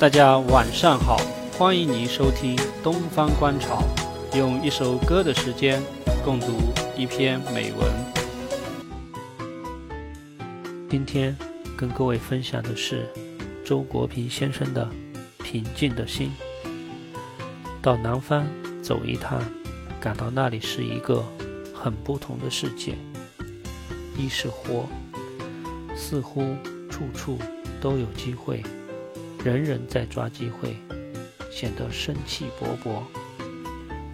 大家晚上好，欢迎您收听《东方观潮》，用一首歌的时间共读一篇美文。今天跟各位分享的是周国平先生的《平静的心》。到南方走一趟，感到那里是一个很不同的世界。一是活，似乎处处都有机会，人人在抓机会，显得生气勃勃。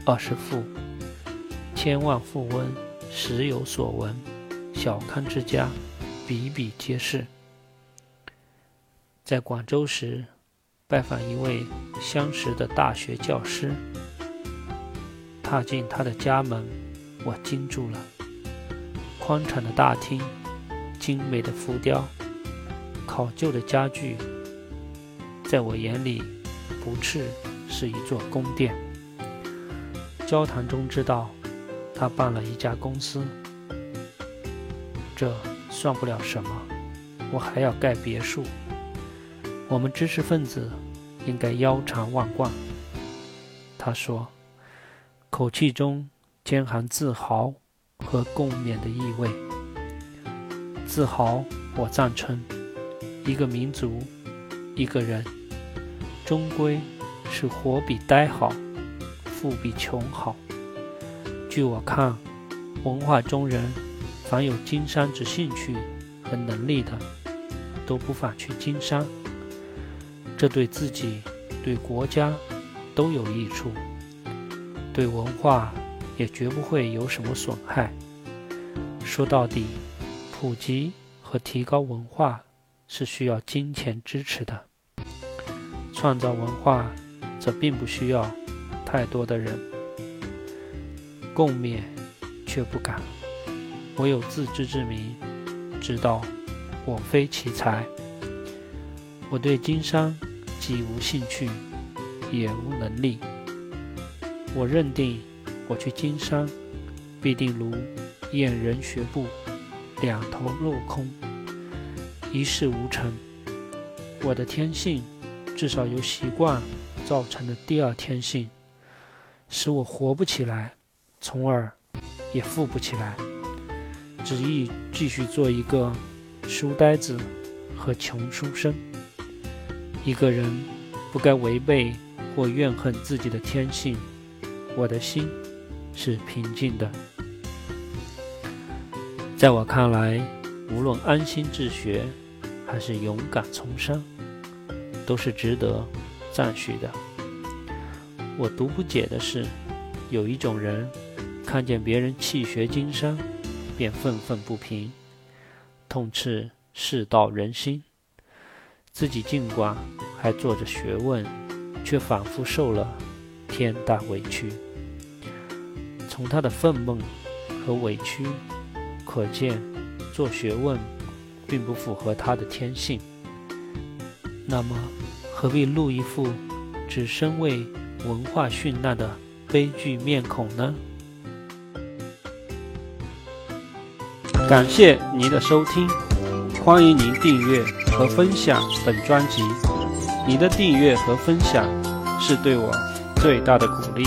二是富，千万富翁时有所闻，小康之家比比皆是。在广州时，拜访一位相识的大学教师，踏进他的家门，我惊住了。宽敞的大厅，精美的浮雕，考究的家具，在我眼里，不啻是一座宫殿。交谈中知道，他办了一家公司，这算不了什么。我还要盖别墅。我们知识分子应该腰缠万贯。他说，口气中兼含自豪。和共勉的意味，自豪，我赞成。一个民族，一个人，终归是活比呆好，富比穷好。据我看，文化中人，凡有经商之兴趣和能力的，都不妨去经商。这对自己、对国家都有益处，对文化。也绝不会有什么损害。说到底，普及和提高文化是需要金钱支持的，创造文化则并不需要太多的人。共勉却不敢，我有自知之明，知道我非其才。我对经商既无兴趣，也无能力。我认定。我去经商，必定如燕人学步，两头落空，一事无成。我的天性，至少由习惯造成的第二天性，使我活不起来，从而也富不起来。只意继续做一个书呆子和穷书生。一个人不该违背或怨恨自己的天性。我的心。是平静的。在我看来，无论安心治学，还是勇敢从商，都是值得赞许的。我独不解的是，有一种人，看见别人弃学经商，便愤愤不平，痛斥世道人心；自己尽管还做着学问，却仿佛受了天大委屈。从他的愤懑和委屈可见，做学问并不符合他的天性。那么，何必露一副只身为文化殉难的悲剧面孔呢？感谢您的收听，欢迎您订阅和分享本专辑。您的订阅和分享是对我最大的鼓励。